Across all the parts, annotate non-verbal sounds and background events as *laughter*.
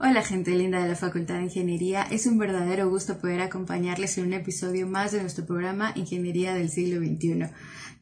Hola gente linda de la Facultad de Ingeniería, es un verdadero gusto poder acompañarles en un episodio más de nuestro programa Ingeniería del siglo XXI.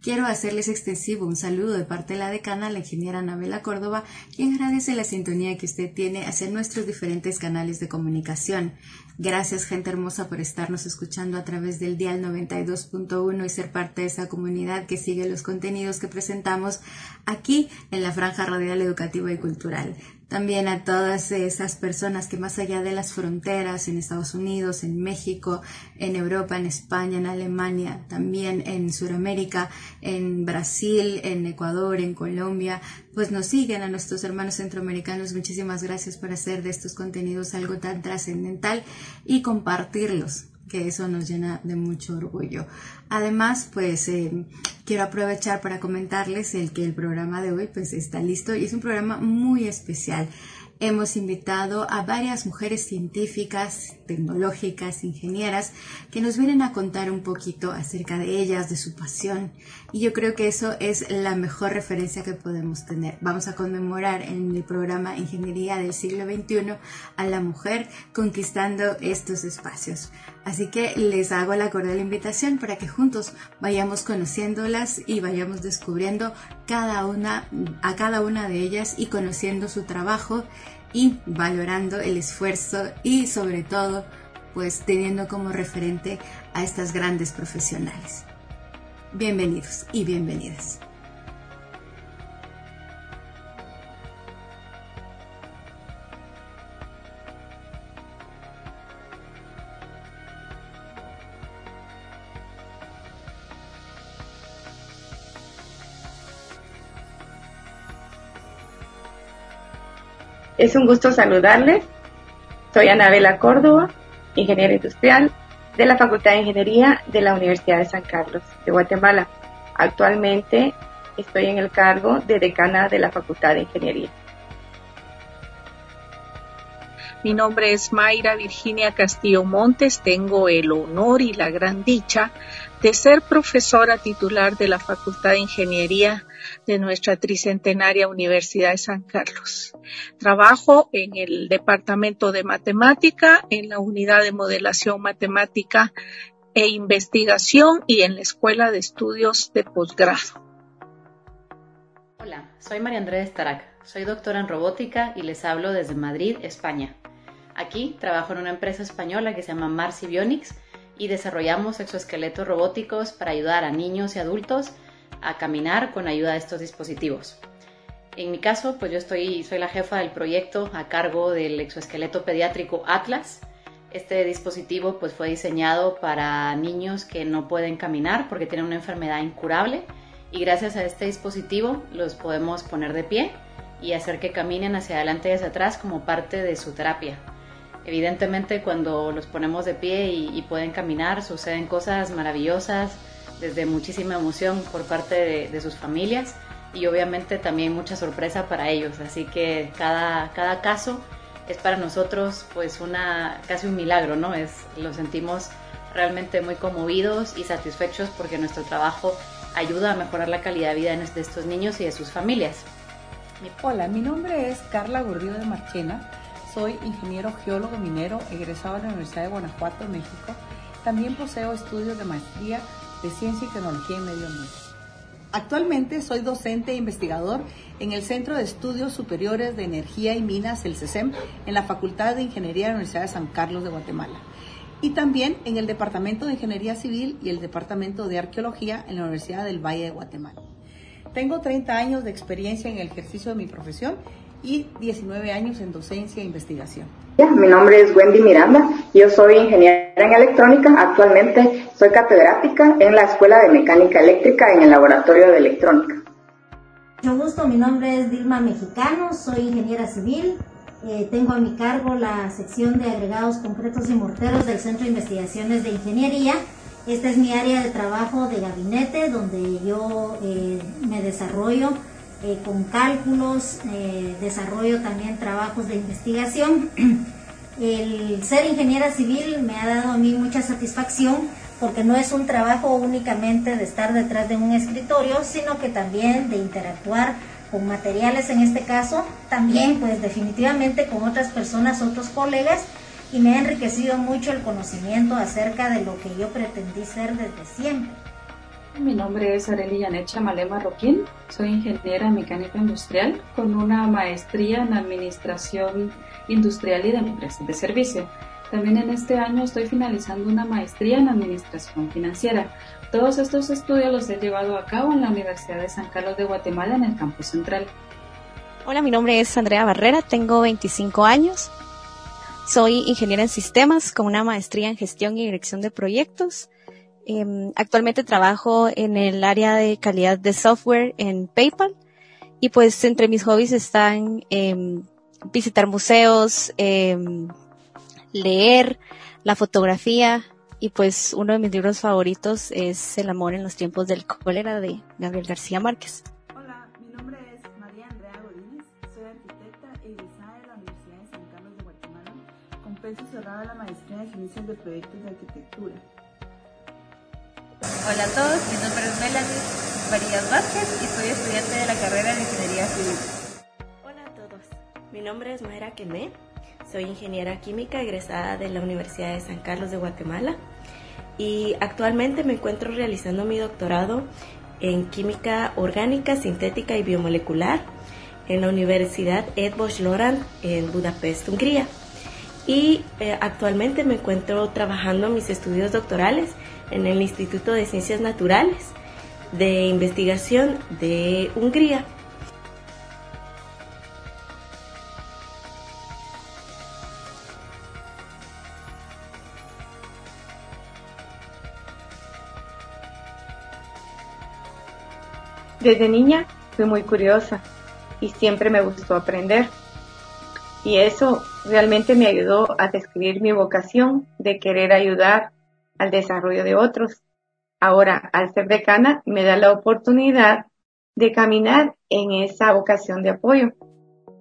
Quiero hacerles extensivo un saludo de parte de la decana, la ingeniera Anabela Córdoba, quien agradece la sintonía que usted tiene hacia nuestros diferentes canales de comunicación. Gracias gente hermosa por estarnos escuchando a través del dial 92.1 y ser parte de esa comunidad que sigue los contenidos que presentamos aquí en la franja radial educativa y cultural también a todas esas personas que más allá de las fronteras en Estados Unidos, en México, en Europa, en España, en Alemania, también en Sudamérica, en Brasil, en Ecuador, en Colombia, pues nos siguen a nuestros hermanos centroamericanos. Muchísimas gracias por hacer de estos contenidos algo tan trascendental y compartirlos que eso nos llena de mucho orgullo. Además, pues eh, quiero aprovechar para comentarles el que el programa de hoy pues está listo y es un programa muy especial. Hemos invitado a varias mujeres científicas, tecnológicas, ingenieras, que nos vienen a contar un poquito acerca de ellas, de su pasión. Y yo creo que eso es la mejor referencia que podemos tener. Vamos a conmemorar en el programa Ingeniería del siglo XXI a la mujer conquistando estos espacios. Así que les hago la cordial invitación para que juntos vayamos conociéndolas y vayamos descubriendo cada una, a cada una de ellas y conociendo su trabajo y valorando el esfuerzo y sobre todo pues teniendo como referente a estas grandes profesionales. Bienvenidos y bienvenidas. Es un gusto saludarles. Soy Anabela Córdoba, ingeniera industrial de la Facultad de Ingeniería de la Universidad de San Carlos de Guatemala. Actualmente estoy en el cargo de decana de la Facultad de Ingeniería. Mi nombre es Mayra Virginia Castillo Montes. Tengo el honor y la gran dicha de ser profesora titular de la Facultad de Ingeniería de nuestra tricentenaria Universidad de San Carlos. Trabajo en el Departamento de Matemática, en la Unidad de Modelación Matemática e Investigación y en la Escuela de Estudios de Posgrado. Hola, soy María Andrés Tarac. Soy doctora en robótica y les hablo desde Madrid, España. Aquí trabajo en una empresa española que se llama Marcy Bionics y desarrollamos exoesqueletos robóticos para ayudar a niños y adultos a caminar con ayuda de estos dispositivos. En mi caso, pues yo estoy, soy la jefa del proyecto a cargo del exoesqueleto pediátrico Atlas. Este dispositivo pues fue diseñado para niños que no pueden caminar porque tienen una enfermedad incurable y gracias a este dispositivo los podemos poner de pie y hacer que caminen hacia adelante y hacia atrás como parte de su terapia. Evidentemente cuando los ponemos de pie y, pueden caminar suceden cosas maravillosas, desde muchísima emoción por parte de, sus familias y obviamente también mucha sorpresa para ellos. Así que cada, cada caso es para nosotros pues una casi un milagro, ¿no? Es, lo sentimos realmente muy conmovidos y satisfechos porque nuestro trabajo ayuda a mejorar la calidad de vida de estos niños y de sus familias. Hola, mi nombre es Carla Gordillo de Marchena soy ingeniero geólogo minero egresado de la Universidad de Guanajuato, México. También poseo estudios de maestría de Ciencia y Tecnología en Medio Ambiente. Actualmente soy docente e investigador en el Centro de Estudios Superiores de Energía y Minas, el CESEM, en la Facultad de Ingeniería de la Universidad de San Carlos de Guatemala. Y también en el Departamento de Ingeniería Civil y el Departamento de Arqueología en la Universidad del Valle de Guatemala. Tengo 30 años de experiencia en el ejercicio de mi profesión y 19 años en docencia e investigación. Mi nombre es Wendy Miranda, yo soy ingeniera en electrónica, actualmente soy catedrática en la Escuela de Mecánica Eléctrica en el Laboratorio de Electrónica. Mucho gusto, mi nombre es Dilma Mexicano, soy ingeniera civil, eh, tengo a mi cargo la sección de agregados concretos y morteros del Centro de Investigaciones de Ingeniería. Esta es mi área de trabajo de gabinete donde yo eh, me desarrollo eh, con cálculos, eh, desarrollo también trabajos de investigación. *clears throat* El ser ingeniera civil me ha dado a mí mucha satisfacción porque no es un trabajo únicamente de estar detrás de un escritorio, sino que también de interactuar con materiales en este caso, también pues definitivamente con otras personas, otros colegas, y me ha enriquecido mucho el conocimiento acerca de lo que yo pretendí ser desde siempre. Mi nombre es Arely Janet Chamalema Roquín, soy ingeniera mecánica industrial con una maestría en administración industrial y de empresas de servicio. También en este año estoy finalizando una maestría en administración financiera. Todos estos estudios los he llevado a cabo en la Universidad de San Carlos de Guatemala en el campus central. Hola, mi nombre es Andrea Barrera, tengo 25 años. Soy ingeniera en sistemas con una maestría en gestión y dirección de proyectos Em, actualmente trabajo en el área de calidad de software en PayPal y pues entre mis hobbies están em, visitar museos, em, leer, la fotografía y pues uno de mis libros favoritos es El amor en los tiempos del cólera de Gabriel García Márquez. Hola, mi nombre es María Andrea soy arquitecta e egresada de la Universidad de San Carlos de Guatemala con penso cerrado de la maestría en ciencias de proyectos de arquitectura. Hola a todos, mi nombre es Melanie Marías Vázquez y soy estudiante de la carrera de Ingeniería Civil. Hola a todos, mi nombre es Mayra Quemé, soy ingeniera química egresada de la Universidad de San Carlos de Guatemala y actualmente me encuentro realizando mi doctorado en química orgánica, sintética y biomolecular en la Universidad Ed Lorand en Budapest, Hungría. Y eh, actualmente me encuentro trabajando mis estudios doctorales en el Instituto de Ciencias Naturales de Investigación de Hungría. Desde niña fui muy curiosa y siempre me gustó aprender. Y eso realmente me ayudó a describir mi vocación de querer ayudar al desarrollo de otros. Ahora, al ser decana, me da la oportunidad de caminar en esa vocación de apoyo,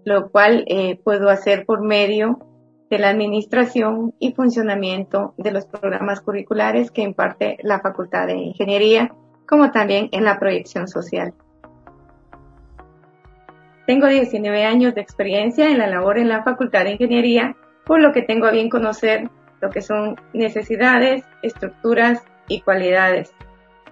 lo cual eh, puedo hacer por medio de la administración y funcionamiento de los programas curriculares que imparte la Facultad de Ingeniería, como también en la proyección social. Tengo 19 años de experiencia en la labor en la Facultad de Ingeniería, por lo que tengo a bien conocer lo que son necesidades, estructuras y cualidades,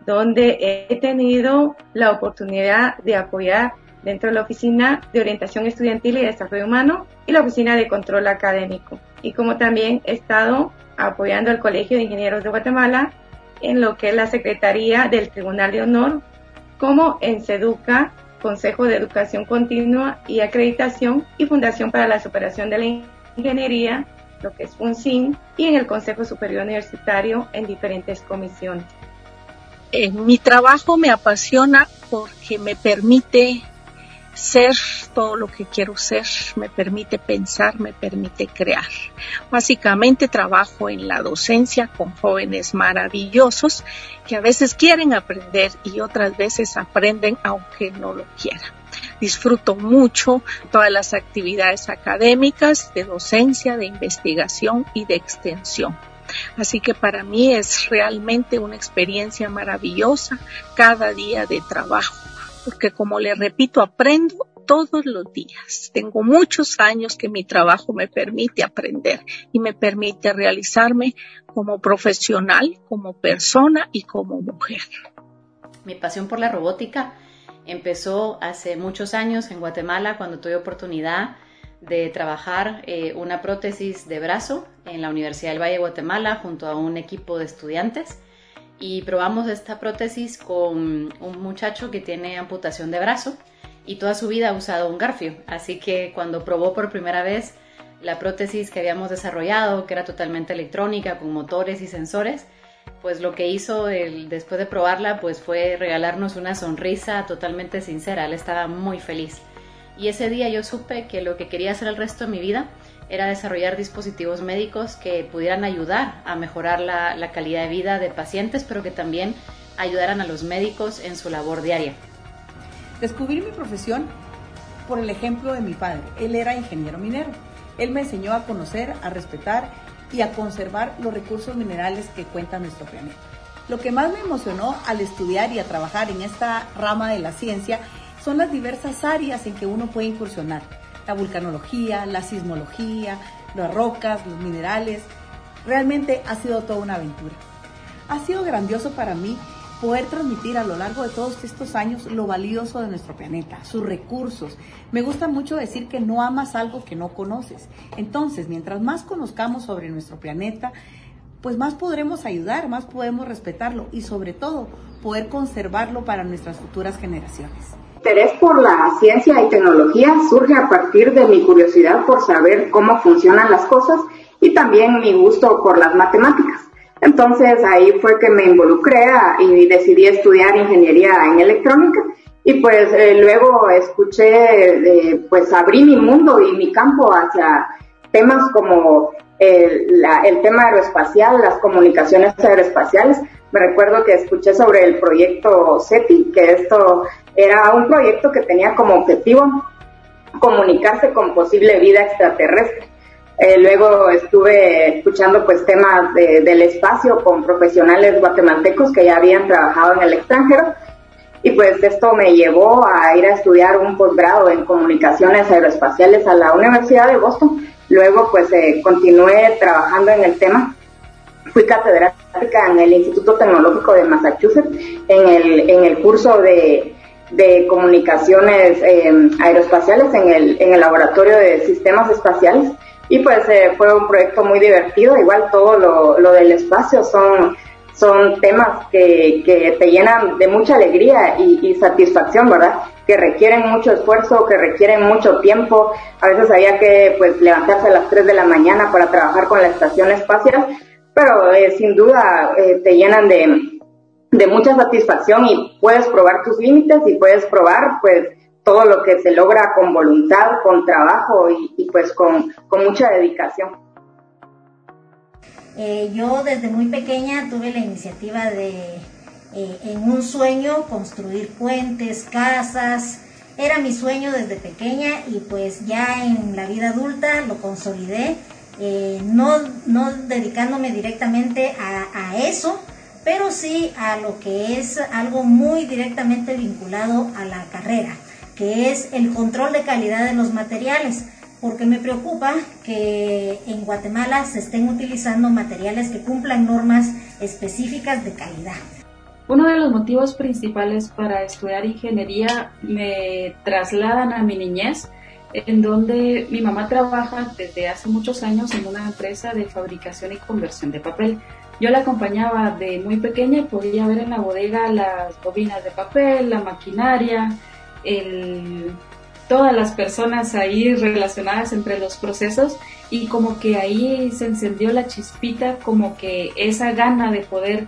donde he tenido la oportunidad de apoyar dentro de la Oficina de Orientación Estudiantil y Desarrollo Humano y la Oficina de Control Académico. Y como también he estado apoyando al Colegio de Ingenieros de Guatemala en lo que es la Secretaría del Tribunal de Honor, como en SEDUCA, Consejo de Educación Continua y Acreditación y Fundación para la Superación de la Ingeniería lo que es FUNCIN, y en el Consejo Superior Universitario en diferentes comisiones. mi trabajo me apasiona porque me permite ser todo lo que quiero ser, me permite pensar, me permite crear. Básicamente trabajo en la docencia con jóvenes maravillosos que a veces quieren aprender y otras veces aprenden aunque no lo quieran. Disfruto mucho todas las actividades académicas, de docencia, de investigación y de extensión. Así que para mí es realmente una experiencia maravillosa cada día de trabajo, porque como le repito, aprendo todos los días. Tengo muchos años que mi trabajo me permite aprender y me permite realizarme como profesional, como persona y como mujer. Mi pasión por la robótica empezó hace muchos años en Guatemala cuando tuve oportunidad de trabajar eh, una prótesis de brazo en la Universidad del Valle de Guatemala junto a un equipo de estudiantes y probamos esta prótesis con un muchacho que tiene amputación de brazo y toda su vida ha usado un garfio. Así que cuando probó por primera vez la prótesis que habíamos desarrollado, que era totalmente electrónica, con motores y sensores, pues lo que hizo después de probarla pues fue regalarnos una sonrisa totalmente sincera, él estaba muy feliz. Y ese día yo supe que lo que quería hacer el resto de mi vida era desarrollar dispositivos médicos que pudieran ayudar a mejorar la, la calidad de vida de pacientes, pero que también ayudaran a los médicos en su labor diaria. Descubrí mi profesión por el ejemplo de mi padre. Él era ingeniero minero. Él me enseñó a conocer, a respetar y a conservar los recursos minerales que cuenta nuestro planeta. Lo que más me emocionó al estudiar y a trabajar en esta rama de la ciencia son las diversas áreas en que uno puede incursionar. La vulcanología, la sismología, las rocas, los minerales. Realmente ha sido toda una aventura. Ha sido grandioso para mí poder transmitir a lo largo de todos estos años lo valioso de nuestro planeta, sus recursos. Me gusta mucho decir que no amas algo que no conoces. Entonces, mientras más conozcamos sobre nuestro planeta, pues más podremos ayudar, más podemos respetarlo y sobre todo poder conservarlo para nuestras futuras generaciones. Mi interés por la ciencia y tecnología surge a partir de mi curiosidad por saber cómo funcionan las cosas y también mi gusto por las matemáticas. Entonces ahí fue que me involucré y decidí estudiar ingeniería en electrónica y pues eh, luego escuché, eh, pues abrí mi mundo y mi campo hacia temas como el, tema aeroespacial, las comunicaciones aeroespaciales. Me recuerdo que escuché sobre el proyecto SETI, que esto era un proyecto que tenía como objetivo comunicarse con posible vida extraterrestre. Eh, luego estuve escuchando pues temas del espacio con profesionales guatemaltecos que ya habían trabajado en el extranjero y pues esto me llevó a ir a estudiar un posgrado en comunicaciones aeroespaciales a la Universidad de Boston. Luego pues eh, continué trabajando en el tema. Fui catedrática en el Instituto Tecnológico de Massachusetts en el, en el curso de, de comunicaciones eh, aeroespaciales en el, en el laboratorio de sistemas espaciales y pues eh, fue un proyecto muy divertido, igual todo lo, lo del espacio son, son temas que, que, te llenan de mucha alegría y, satisfacción, ¿verdad? Que requieren mucho esfuerzo, que requieren mucho tiempo. A veces había que pues levantarse a las 3 de la mañana para trabajar con la estación espacial, pero eh, sin duda eh, te llenan de, de mucha satisfacción y puedes probar tus límites y puedes probar pues todo lo que se logra con voluntad, con trabajo y, pues con, mucha dedicación. Eh, yo desde muy pequeña tuve la iniciativa de, eh, en un sueño, construir puentes, casas. Era mi sueño desde pequeña y pues ya en la vida adulta lo consolidé, eh, no, no dedicándome directamente a, a eso, pero sí a lo que es algo muy directamente vinculado a la carrera que es el control de calidad de los materiales, porque me preocupa que en Guatemala se estén utilizando materiales que cumplan normas específicas de calidad. Uno de los motivos principales para estudiar ingeniería me trasladan a mi niñez, en donde mi mamá trabaja desde hace muchos años en una empresa de fabricación y conversión de papel. Yo la acompañaba de muy pequeña y podía ver en la bodega las bobinas de papel, la maquinaria, el, todas las personas ahí relacionadas entre los procesos y como que ahí se encendió la chispita, como que esa gana de poder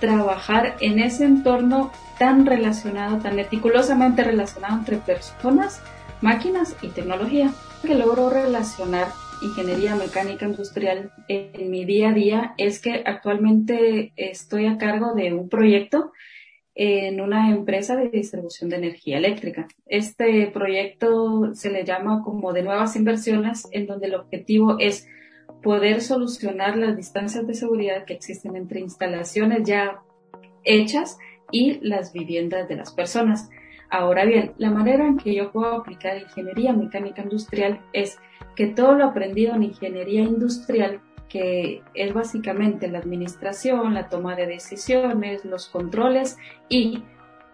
trabajar en ese entorno tan relacionado, tan meticulosamente relacionado entre personas, máquinas y tecnología, que logro relacionar ingeniería mecánica industrial en mi día a día. Es que actualmente estoy a cargo de un proyecto en una empresa de distribución de energía eléctrica. Este proyecto se le llama como de nuevas inversiones, en donde el objetivo es poder solucionar las distancias de seguridad que existen entre instalaciones ya hechas y las viviendas de las personas. Ahora bien, la manera en que yo puedo aplicar ingeniería mecánica industrial es que todo lo aprendido en ingeniería industrial que es básicamente la administración, la toma de decisiones, los controles y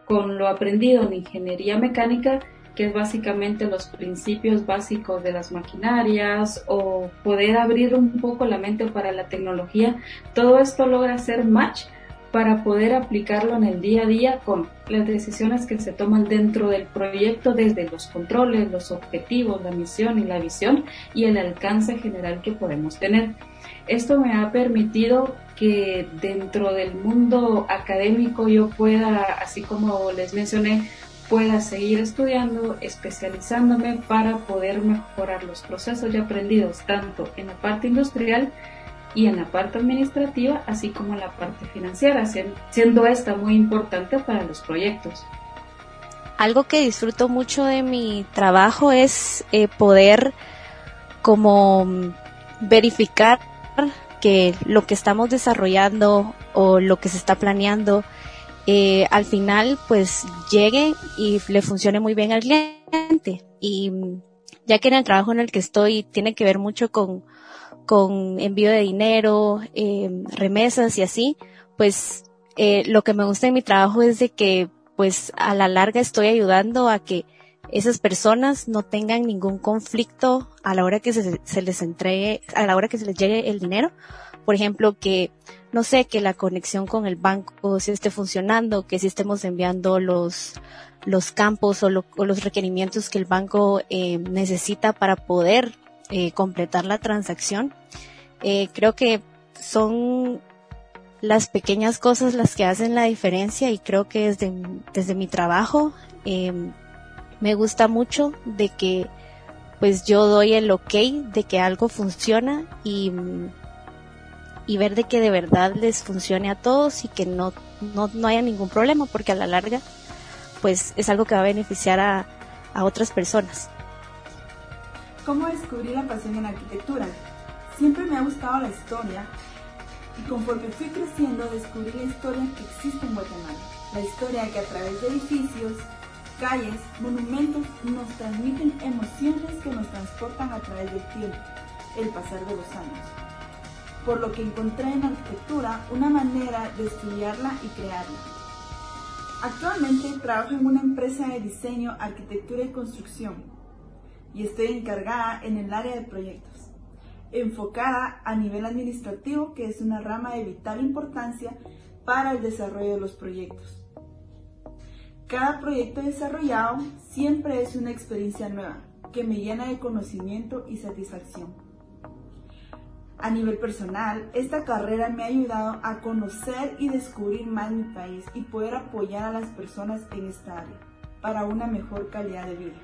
con lo aprendido en ingeniería mecánica, que es básicamente los principios básicos de las maquinarias o poder abrir un poco la mente para la tecnología, todo esto logra ser match para poder aplicarlo en el día a día con las decisiones que se toman dentro del proyecto desde los controles, los objetivos, la misión y la visión y el alcance general que podemos tener. Esto me ha permitido que dentro del mundo académico yo pueda, así como les mencioné, pueda seguir estudiando, especializándome para poder mejorar los procesos ya aprendidos tanto en la parte industrial y en la parte administrativa, así como en la parte financiera, siendo esta muy importante para los proyectos. Algo que disfruto mucho de mi trabajo es eh, poder como verificar que lo que estamos desarrollando o lo que se está planeando eh, al final pues llegue y le funcione muy bien al cliente. Y ya que en el trabajo en el que estoy tiene que ver mucho con, con envío de dinero, eh, remesas y así, pues eh, lo que me gusta en mi trabajo es de que pues a la larga estoy ayudando a que esas personas no tengan ningún conflicto a la hora que se, se, les entregue, a la hora que se les llegue el dinero. Por ejemplo, que, no sé, que la conexión con el banco si esté funcionando, que si estemos enviando los, los campos o, lo, o los requerimientos que el banco eh, necesita para poder eh, completar la transacción. Eh, creo que son las pequeñas cosas las que hacen la diferencia y creo que desde, desde mi trabajo eh, me gusta mucho de que pues yo doy el ok de que algo funciona y, y ver de que de verdad les funcione a todos y que no, no, no haya ningún problema porque a la larga pues es algo que va a beneficiar a, a otras personas. ¿Cómo descubrí la pasión en arquitectura? Siempre me ha gustado la historia y conforme fui creciendo descubrí la historia que existe en Guatemala. La historia que a través de edificios, calles, monumentos nos transmiten emociones que nos transportan a través del tiempo, el pasar de los años. Por lo que encontré en arquitectura una manera de estudiarla y crearla. Actualmente trabajo en una empresa de diseño, arquitectura y construcción y estoy encargada en el área de proyectos enfocada a nivel administrativo, que es una rama de vital importancia para el desarrollo de los proyectos. Cada proyecto desarrollado siempre es una experiencia nueva que me llena de conocimiento y satisfacción. A nivel personal, esta carrera me ha ayudado a conocer y descubrir más mi país y poder apoyar a las personas en esta área para una mejor calidad de vida.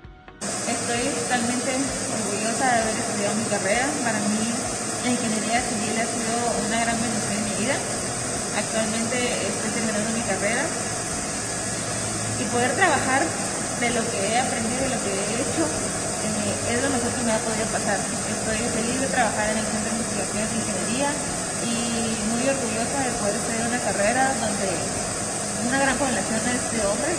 Estoy totalmente orgullosa de haber estudiado mi carrera. Para mí la ingeniería civil ha sido una gran bendición en mi vida. Actualmente estoy terminando mi carrera y poder trabajar de lo que he aprendido y lo que he hecho eh, es lo mejor que me ha podido pasar. Estoy feliz de trabajar en el Centro de Investigaciones de Ingeniería y muy orgullosa de poder estudiar una carrera donde una gran población es de hombres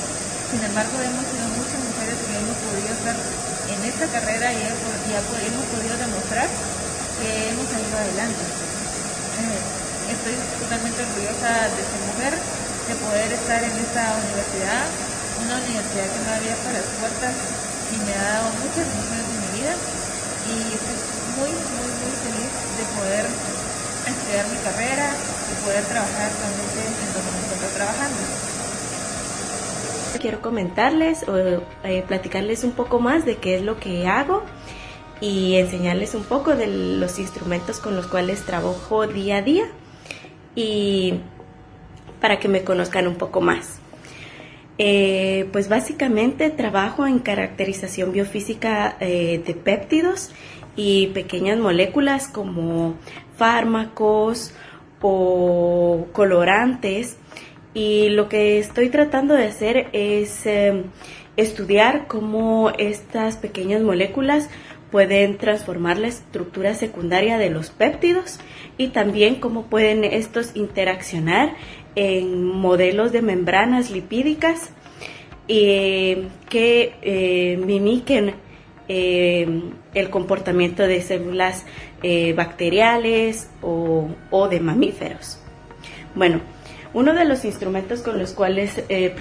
sin embargo, hemos sido muchas mujeres que hemos podido estar en esta carrera y, hemos podido demostrar que hemos salido adelante. Eh, estoy totalmente orgullosa de ser mujer, de poder estar en esta universidad, una universidad que me ha abierto las puertas y me ha dado muchas emociones en mi vida y estoy muy, muy, muy feliz de poder estudiar mi carrera y poder trabajar actualmente en donde me encuentro trabajando quiero comentarles o eh, platicarles un poco más de qué es lo que hago y enseñarles un poco de los instrumentos con los cuales trabajo día a día y para que me conozcan un poco más. Eh, pues básicamente trabajo en caracterización biofísica eh, de péptidos y pequeñas moléculas como fármacos o colorantes y lo que estoy tratando de hacer es em, estudiar cómo estas pequeñas moléculas pueden transformar la estructura secundaria de los péptidos y también cómo pueden estos interaccionar en modelos de membranas lipídicas eh, que eh, mimiquen em, el comportamiento de células eh, bacteriales o, o de mamíferos. Bueno, uno de los instrumentos con los cuales eh,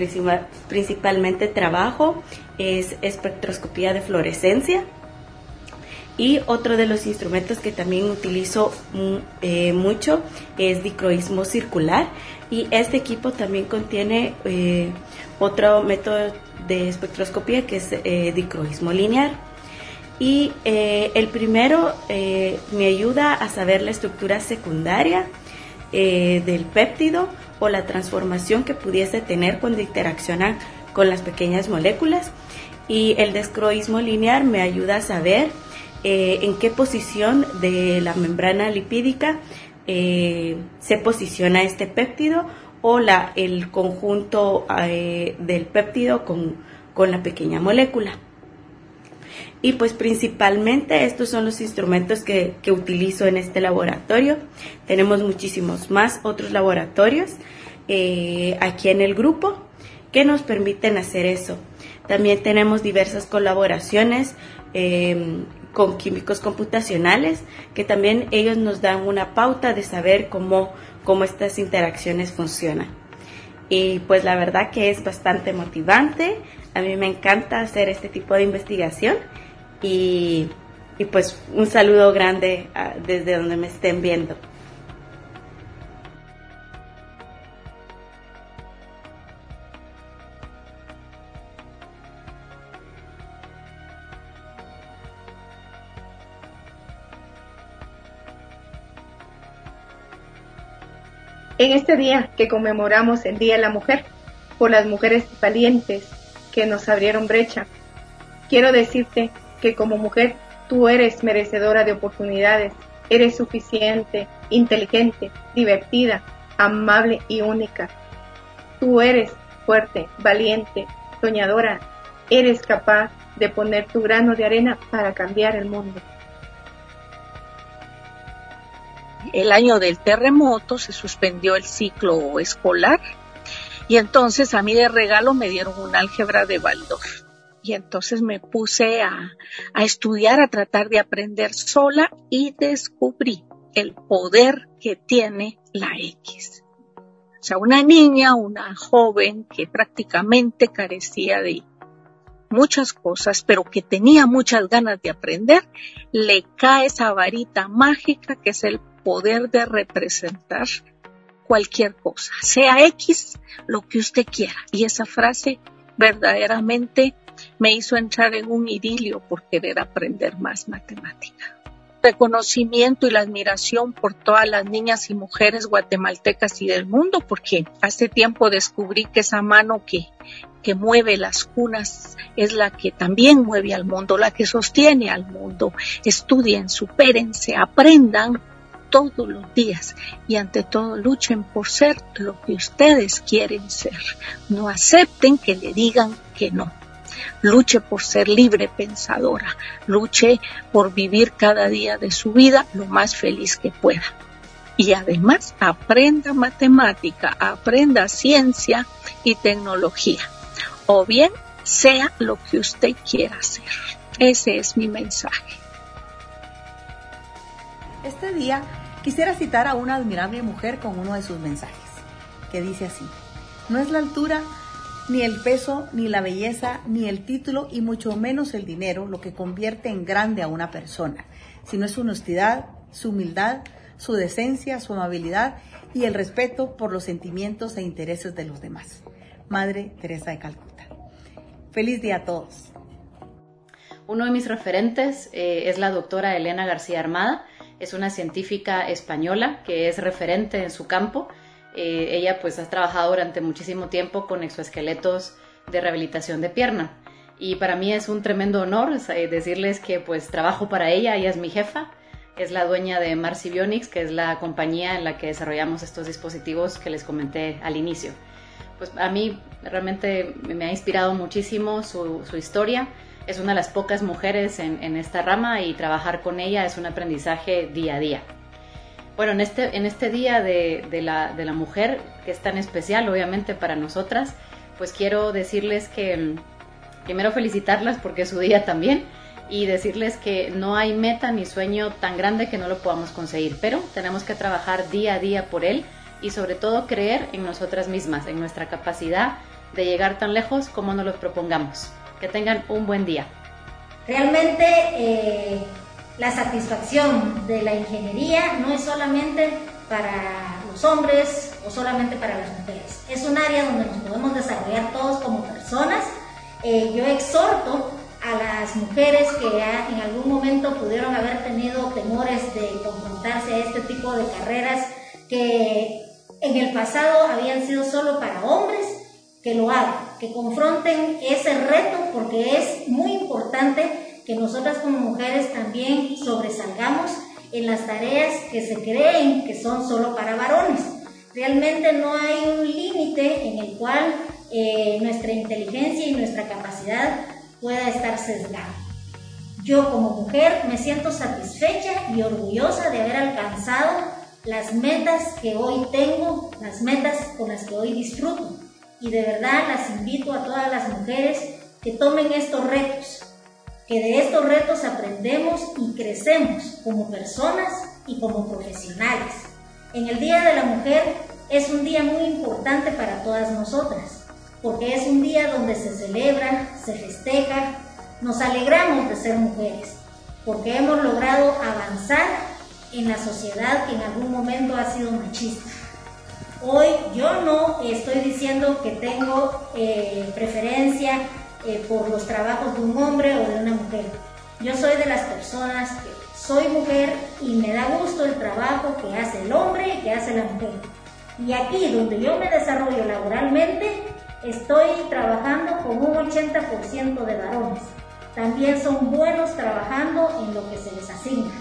principalmente trabajo es espectroscopía de fluorescencia. Y otro de los instrumentos que también utilizo mm, eh, mucho es dicroísmo circular. Y este equipo también contiene eh, otro método de espectroscopía que es dicroísmo lineal. Y el primero me ayuda a saber la estructura secundaria del péptido o la transformación que pudiese tener cuando interaccionan con las pequeñas moléculas. Y el descroísmo lineal me ayuda a saber eh, en qué posición de la membrana lipídica eh, se posiciona este péptido o la, el conjunto eh, del péptido con, con la pequeña molécula. Y pues principalmente estos son los instrumentos que, que, utilizo en este laboratorio. Tenemos muchísimos más otros laboratorios eh, aquí en el grupo que nos permiten hacer eso. También tenemos diversas colaboraciones em, con químicos computacionales que también ellos nos dan una pauta de saber cómo, cómo estas interacciones funcionan. Y pues la verdad que es bastante motivante. A mí me encanta hacer este tipo de investigación y, y pues un saludo grande ah, desde donde me estén viendo. En este día que conmemoramos el Día de la Mujer, por las mujeres valientes que nos abrieron brecha, quiero decirte que como mujer tú eres merecedora de oportunidades, eres suficiente, inteligente, divertida, amable y única. Tú eres fuerte, valiente, soñadora, eres capaz de poner tu grano de arena para cambiar el mundo. el año del terremoto se suspendió el ciclo escolar y entonces a mí de regalo me dieron un álgebra de Waldorf. Y entonces me puse a, a estudiar, a tratar de aprender sola y descubrí el poder que tiene la X. O sea, una niña, una joven que prácticamente carecía de muchas cosas, pero que tenía muchas ganas de aprender, le cae esa varita mágica que es el poder de representar cualquier cosa, sea X lo que usted quiera. Y esa frase verdaderamente me hizo entrar en un idilio por querer aprender más matemática. Reconocimiento y la admiración por todas las niñas y mujeres guatemaltecas y del mundo, porque hace tiempo descubrí que esa mano que, que mueve las cunas es la que también mueve al mundo, la que sostiene al mundo. Estudien, supérense, aprendan todos los días y ante todo luchen por ser lo que ustedes quieren ser. No acepten que le digan que no. Luche por ser libre pensadora. Luche por vivir cada día de su vida lo más feliz que pueda. Y además aprenda matemática, aprenda ciencia y tecnología. O bien sea lo que usted quiera hacer. Ese es mi mensaje. Este día Quisiera citar a una admirable mujer con uno de sus mensajes, que dice así, no es la altura, ni el peso, ni la belleza, ni el título, y mucho menos el dinero lo que convierte en grande a una persona, sino es su honestidad, su humildad, su decencia, su amabilidad y el respeto por los sentimientos e intereses de los demás. Madre Teresa de Calcuta. Feliz día a todos. Uno de mis referentes eh, es la doctora Elena García Armada es una científica española que es referente en su campo. Eh, ella pues ha trabajado durante muchísimo tiempo con exoesqueletos de rehabilitación de pierna. Y para mí es un tremendo honor decirles que pues trabajo para ella, ella es mi jefa, es la dueña de Marcy Bionics, que es la compañía en la que desarrollamos estos dispositivos que les comenté al inicio. Pues a mí realmente me ha inspirado muchísimo su, su historia es una de las pocas mujeres en, esta rama y trabajar con ella es un aprendizaje día a día. Bueno, en este, en este día de, la, de la mujer, que es tan especial obviamente para nosotras, pues quiero decirles que mm, primero felicitarlas porque es su día también y decirles que no hay meta ni sueño tan grande que no lo podamos conseguir, pero tenemos que trabajar día a día por él y sobre todo creer en nosotras mismas, en nuestra capacidad de llegar tan lejos como nos lo propongamos. Que tengan un buen día. Realmente eh, la satisfacción de la ingeniería no es solamente para los hombres o solamente para las mujeres. Es un área donde nos podemos desarrollar todos como personas. Eh, yo exhorto a las mujeres que en algún momento pudieron haber tenido temores de confrontarse a este tipo de carreras que en el pasado habían sido solo para hombres que lo hagan, que confronten ese reto porque es muy importante que nosotras como mujeres también sobresalgamos en las tareas que se creen que son solo para varones. Realmente no hay un límite en el cual eh, nuestra inteligencia y nuestra capacidad pueda estar sesgada. Yo como mujer me siento satisfecha y orgullosa de haber alcanzado las metas que hoy tengo, las metas con las que hoy disfruto. Y de verdad las invito a todas las mujeres que tomen estos retos, que de estos retos aprendemos y crecemos como personas y como profesionales. En el Día de la Mujer es un día muy importante para todas nosotras, porque es un día donde se celebra, se festeja, nos alegramos de ser mujeres, porque hemos logrado avanzar en la sociedad que en algún momento ha sido machista. Hoy yo no estoy diciendo que tengo eh, preferencia por los trabajos de un hombre o de una mujer. Yo soy de las personas que soy mujer y me da gusto el trabajo que hace el hombre y que hace la mujer. Y aquí donde yo me desarrollo laboralmente, estoy trabajando con un 80% de varones. También son buenos trabajando en lo que se les asigna.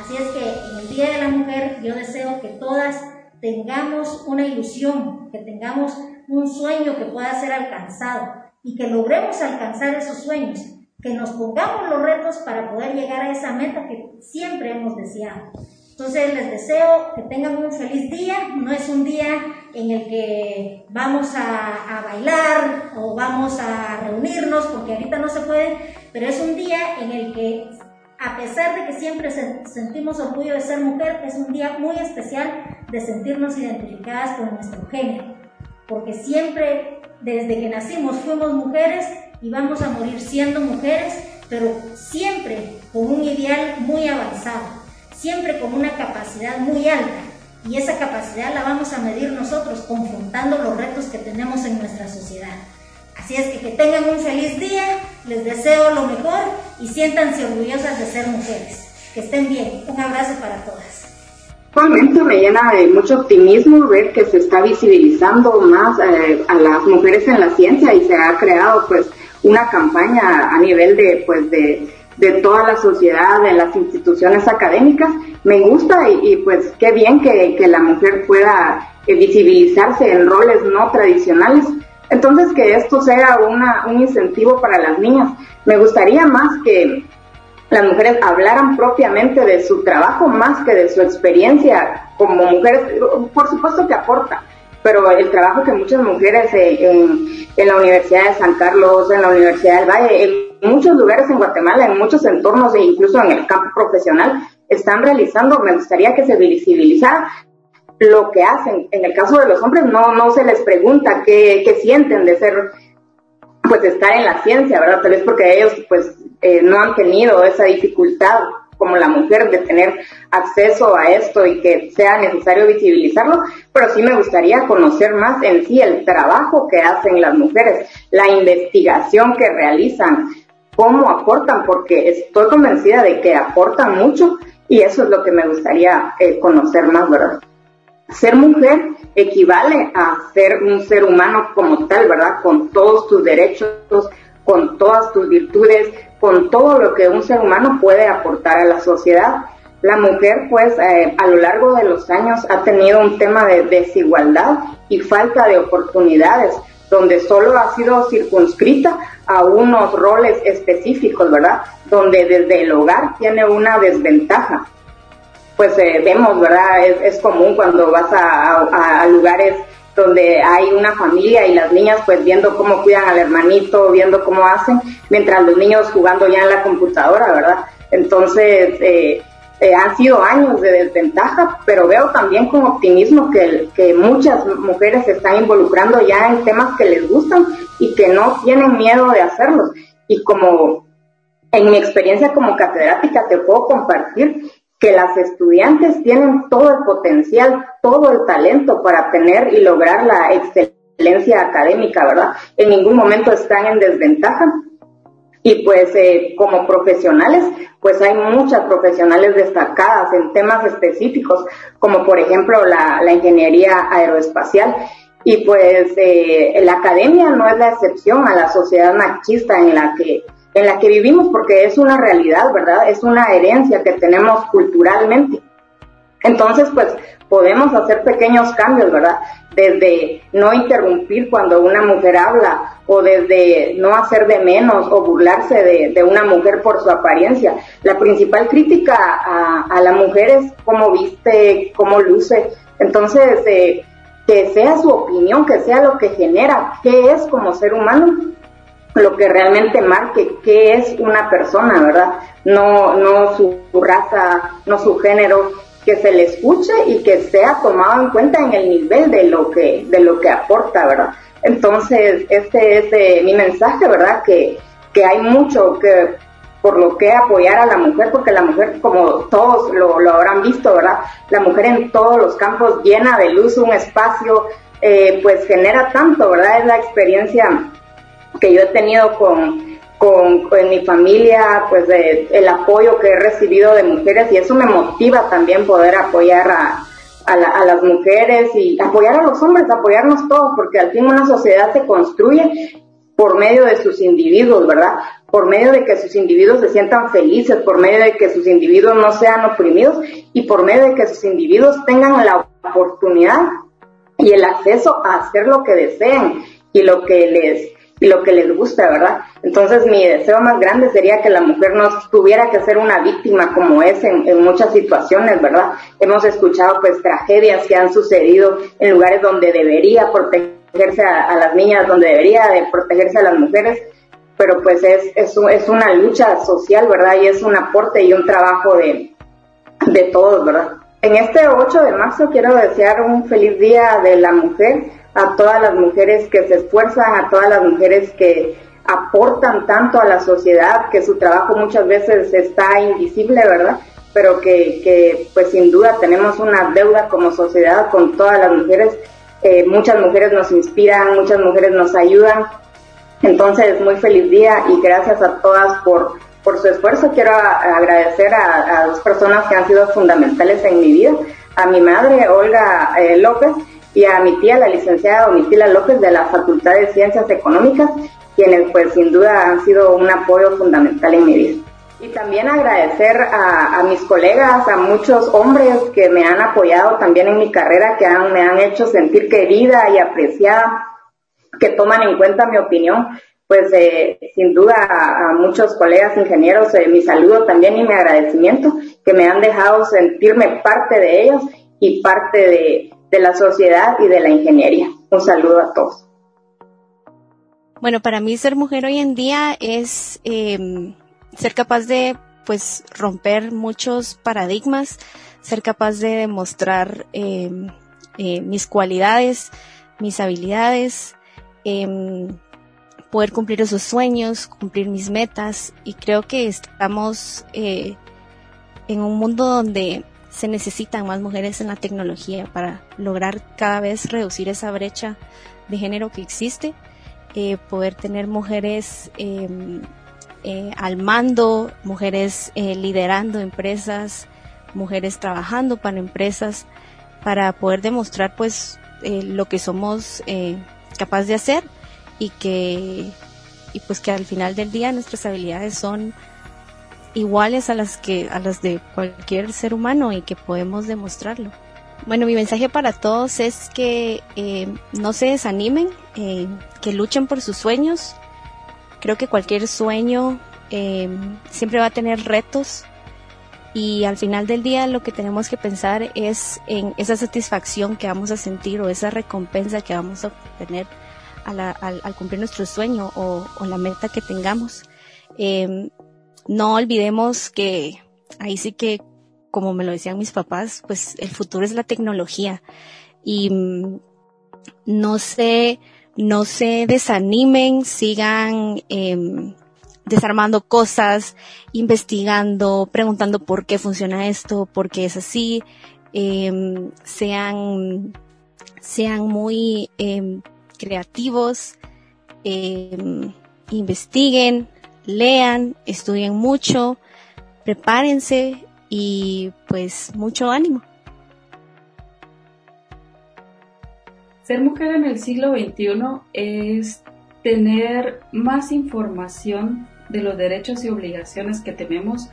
Así es que en el Día de la Mujer yo deseo que todas tengamos una ilusión, que tengamos un sueño que pueda ser alcanzado y que logremos alcanzar esos sueños, que nos pongamos los retos para poder llegar a esa meta que siempre hemos deseado. Entonces les deseo que tengan un feliz día. No es un día en el que vamos a, bailar o vamos a reunirnos, porque ahorita no se puede, pero es un día en el que a pesar de que siempre sentimos orgullo de ser mujer, es un día muy especial de sentirnos identificadas con nuestro género, porque siempre desde que nacimos fuimos mujeres y vamos a morir siendo mujeres, pero siempre con un ideal muy avanzado, siempre con una capacidad muy alta. Y esa capacidad la vamos a medir nosotros confrontando los retos que tenemos en nuestra sociedad. Así es que que tengan un feliz día, les deseo lo mejor y siéntanse orgullosas de ser mujeres. Que estén bien. Un abrazo para todas. Actualmente me llena de mucho optimismo ver que se está visibilizando más eh, a las mujeres en la ciencia y se ha creado pues una campaña a nivel de pues de, de toda la sociedad, de las instituciones académicas. Me gusta y, y pues qué bien que, que la mujer pueda eh, visibilizarse en roles no tradicionales entonces, que esto sea una, un incentivo para las niñas. Me gustaría más que las mujeres hablaran propiamente de su trabajo más que de su experiencia como mujeres. Por supuesto que aporta, pero el trabajo que muchas mujeres en, en, la Universidad de San Carlos, en la Universidad del Valle, en muchos lugares en Guatemala, en muchos entornos e incluso en el campo profesional, están realizando, me gustaría que se visibilizara lo que hacen. En el caso de los hombres no, no se les pregunta qué, qué sienten de ser, pues estar en la ciencia, ¿verdad? Tal vez porque ellos pues eh, no han tenido esa dificultad como la mujer de tener acceso a esto y que sea necesario visibilizarlo, pero sí me gustaría conocer más en sí el trabajo que hacen las mujeres, la investigación que realizan, cómo aportan, porque estoy convencida de que aportan mucho y eso es lo que me gustaría eh, conocer más, ¿verdad? ser mujer equivale a ser un ser humano como tal, ¿verdad? Con todos tus derechos, con todas tus virtudes, con todo lo que un ser humano puede aportar a la sociedad. La mujer, pues, eh, a lo largo de los años ha tenido un tema de desigualdad y falta de oportunidades, donde solo ha sido circunscrita a unos roles específicos, ¿verdad? Donde desde el hogar tiene una desventaja pues eh, vemos, ¿verdad? Es, común cuando vas a, lugares donde hay una familia y las niñas pues viendo cómo cuidan al hermanito, viendo cómo hacen, mientras los niños jugando ya en la computadora, ¿verdad? Entonces, eh, eh, han sido años de desventaja, pero veo también con optimismo que, que muchas mujeres se están involucrando ya en temas que les gustan y que no tienen miedo de hacerlos. Y como en mi experiencia como catedrática te puedo compartir que las estudiantes tienen todo el potencial, todo el talento para tener y lograr la excelencia académica, ¿verdad? En ningún momento están en desventaja. Y pues eh, como profesionales, pues hay muchas profesionales destacadas en temas específicos, como por ejemplo la, ingeniería aeroespacial. Y pues eh, la academia no es la excepción a la sociedad machista en la que en la que vivimos porque es una realidad, ¿verdad? Es una herencia que tenemos culturalmente. Entonces, pues podemos hacer pequeños cambios, ¿verdad? desde no interrumpir cuando una mujer habla o desde no hacer de menos o burlarse de, una mujer por su apariencia. La principal crítica a, la mujer es cómo viste, cómo luce. Entonces, eh, que sea su opinión, que sea lo que genera, qué es como ser humano, lo que realmente marque qué es una persona, ¿verdad? No, no su raza, no su género, que se le escuche y que sea tomado en cuenta en el nivel de lo que, de lo que aporta, ¿verdad? Entonces, este es eh, mi mensaje, ¿verdad? Que, que hay mucho que por lo que apoyar a la mujer, porque la mujer, como todos lo, lo habrán visto, ¿verdad? La mujer en todos los campos llena de luz un espacio, eh, pues genera tanto, ¿verdad? Es la experiencia que yo he tenido con, con, mi familia, pues el apoyo que he recibido de mujeres y eso me motiva también poder apoyar a, a, las mujeres y apoyar a los hombres, apoyarnos todos, porque al fin una sociedad se construye por medio de sus individuos, ¿verdad? Por medio de que sus individuos se sientan felices, por medio de que sus individuos no sean oprimidos y por medio de que sus individuos tengan la oportunidad y el acceso a hacer lo que deseen y lo que les lo que les gusta, ¿verdad? Entonces mi deseo más grande sería que la mujer no tuviera que ser una víctima como es en, muchas situaciones, ¿verdad? Hemos escuchado pues tragedias que han sucedido en lugares donde debería protegerse a, las niñas, donde debería de protegerse a las mujeres, pero pues es, es, es una lucha social, ¿verdad? Y es un aporte y un trabajo de, de todos, ¿verdad? En este 8 de marzo quiero desear un feliz día de la mujer a todas las mujeres que se esfuerzan, a todas las mujeres que aportan tanto a la sociedad, que su trabajo muchas veces está invisible, ¿verdad? Pero que, pues sin duda tenemos una deuda como sociedad con todas las mujeres. Eh, muchas mujeres nos inspiran, muchas mujeres nos ayudan. Entonces, muy feliz día y gracias a todas por, por su esfuerzo. Quiero agradecer a, dos personas que han sido fundamentales en mi vida. A mi madre, Olga eh, López, y a mi tía, la licenciada Domitila López de la Facultad de Ciencias Económicas, quienes pues sin duda han sido un apoyo fundamental en mi vida. Y también agradecer a, mis colegas, a muchos hombres que me han apoyado también en mi carrera, que me han hecho sentir querida y apreciada, que toman en cuenta mi opinión. Pues eh, sin duda a, muchos colegas ingenieros eh, mi saludo también y mi agradecimiento, que me han dejado sentirme parte de ellos y parte de, de la sociedad y de la ingeniería. Un saludo a todos. Bueno, para mí ser mujer hoy en día es em, ser capaz de pues romper muchos paradigmas, ser capaz de demostrar em, eh, mis cualidades, mis habilidades, em, poder cumplir esos sueños, cumplir mis metas y creo que estamos eh, en un mundo donde se necesitan más mujeres en la tecnología para lograr cada vez reducir esa brecha de género que existe, eh, poder tener mujeres em, eh, al mando, mujeres eh, liderando empresas, mujeres trabajando para empresas, para poder demostrar pues lo que somos capaces de hacer y que y pues que al final del día nuestras habilidades son iguales a las que a las de cualquier ser humano y que podemos demostrarlo. Bueno, mi mensaje para todos es que eh, no se desanimen, eh, que luchen por sus sueños. Creo que cualquier sueño eh, siempre va a tener retos y al final del día lo que tenemos que pensar es en esa satisfacción que vamos a sentir o esa recompensa que vamos a obtener al, cumplir nuestro sueño o, o la meta que tengamos no olvidemos que ahí sí que, como me lo decían mis papás, pues el futuro es la tecnología. Y mm, no se, no se desanimen, sigan em, desarmando cosas, investigando, preguntando por qué funciona esto, por qué es así, em, sean, sean muy em, creativos, investiguen, lean, estudien mucho, prepárense y pues mucho ánimo. Ser mujer en el siglo XXI es tener más información de los derechos y obligaciones que tenemos,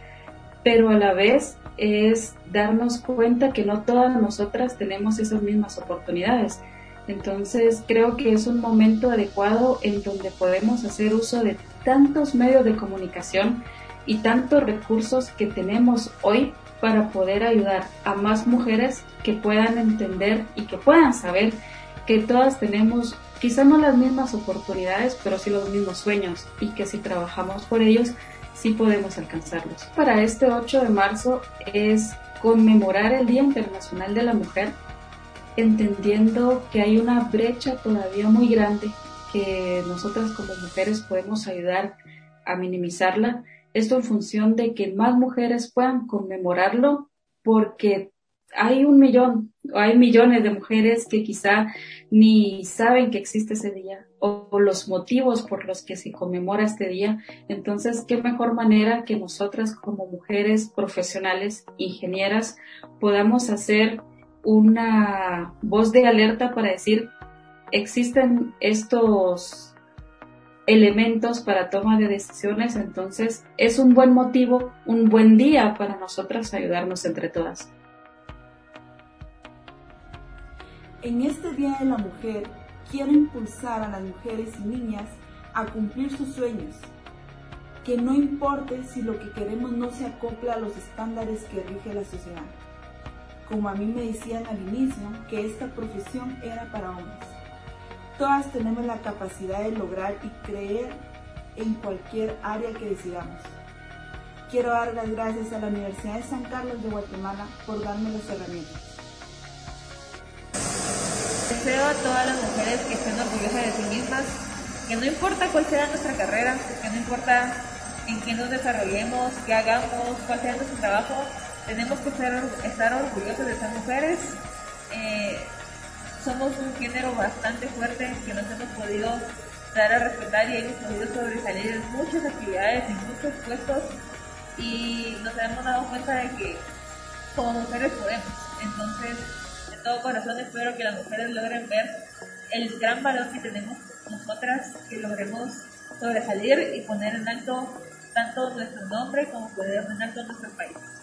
pero a la vez es darnos cuenta que no todas nosotras tenemos esas mismas oportunidades Entonces creo que es un momento adecuado en donde podemos hacer uso de tantos medios de comunicación y tantos recursos que tenemos hoy para poder ayudar a más mujeres que puedan entender y que puedan saber que todas tenemos quizá no las mismas oportunidades, pero sí los mismos sueños y que si trabajamos por ellos, sí podemos alcanzarlos. Para este 8 de marzo es conmemorar el Día Internacional de la Mujer, entendiendo que hay una brecha todavía muy grande que nosotras como mujeres podemos ayudar a minimizarla. Esto en función de que más mujeres puedan conmemorarlo porque hay un millón, o hay millones de mujeres que quizá ni saben que existe ese día o, los motivos por los que se conmemora este día. Entonces, qué mejor manera que nosotras como mujeres profesionales, ingenieras, podamos hacer una voz de alerta para decir, existen estos elementos para toma de decisiones, entonces es un buen motivo, un buen día para nosotras ayudarnos entre todas. En este Día de la Mujer quiero impulsar a las mujeres y niñas a cumplir sus sueños, que no importe si lo que queremos no se acopla a los estándares que rige la sociedad. Como a mí me decían al inicio que esta profesión era para hombres. Todas tenemos la capacidad de lograr y creer en cualquier área que decidamos. Quiero dar las gracias a la Universidad de San Carlos de Guatemala por darme las herramientas. Deseo a todas las mujeres que estén orgullosas de sí mismas, que no importa cuál sea nuestra carrera, que no importa en qué nos desarrollemos, qué hagamos, cuál sea nuestro trabajo, tenemos que estar orgullosos de ser mujeres. Eh, somos un género bastante fuerte que nos hemos podido dar a respetar y hemos podido sobresalir en muchas actividades, en muchos puestos y nos hemos dado cuenta de que como mujeres podemos. Entonces, todo corazón espero que las mujeres logren ver el gran valor que tenemos nosotras, que logremos sobresalir y poner en alto tanto nuestro nombre como poder en alto nuestro país.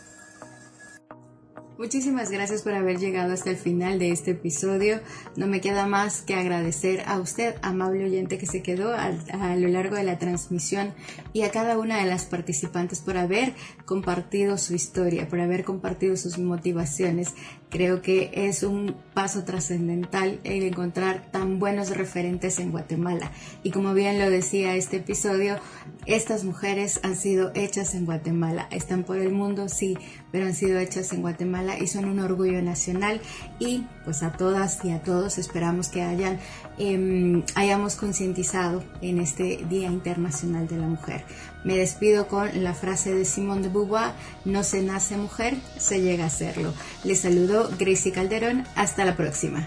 Muchísimas gracias por haber llegado hasta el final de este episodio. No me queda más que agradecer a usted, amable oyente que se quedó a, a, lo largo de la transmisión y a cada una de las participantes por haber compartido su historia, por haber compartido sus motivaciones. Creo que es un paso trascendental el encontrar tan buenos referentes en Guatemala. Y como bien lo decía este episodio, estas mujeres han sido hechas en Guatemala. Están por el mundo, sí, pero han sido hechas en Guatemala y son un orgullo nacional. Y pues a todas y a todos esperamos que hayan, eh, hayamos concientizado en este Día Internacional de la Mujer. Me despido con la frase de Simone de Beauvoir, no se nace mujer, se llega a serlo. Les saludo Gracie Calderón, hasta la próxima.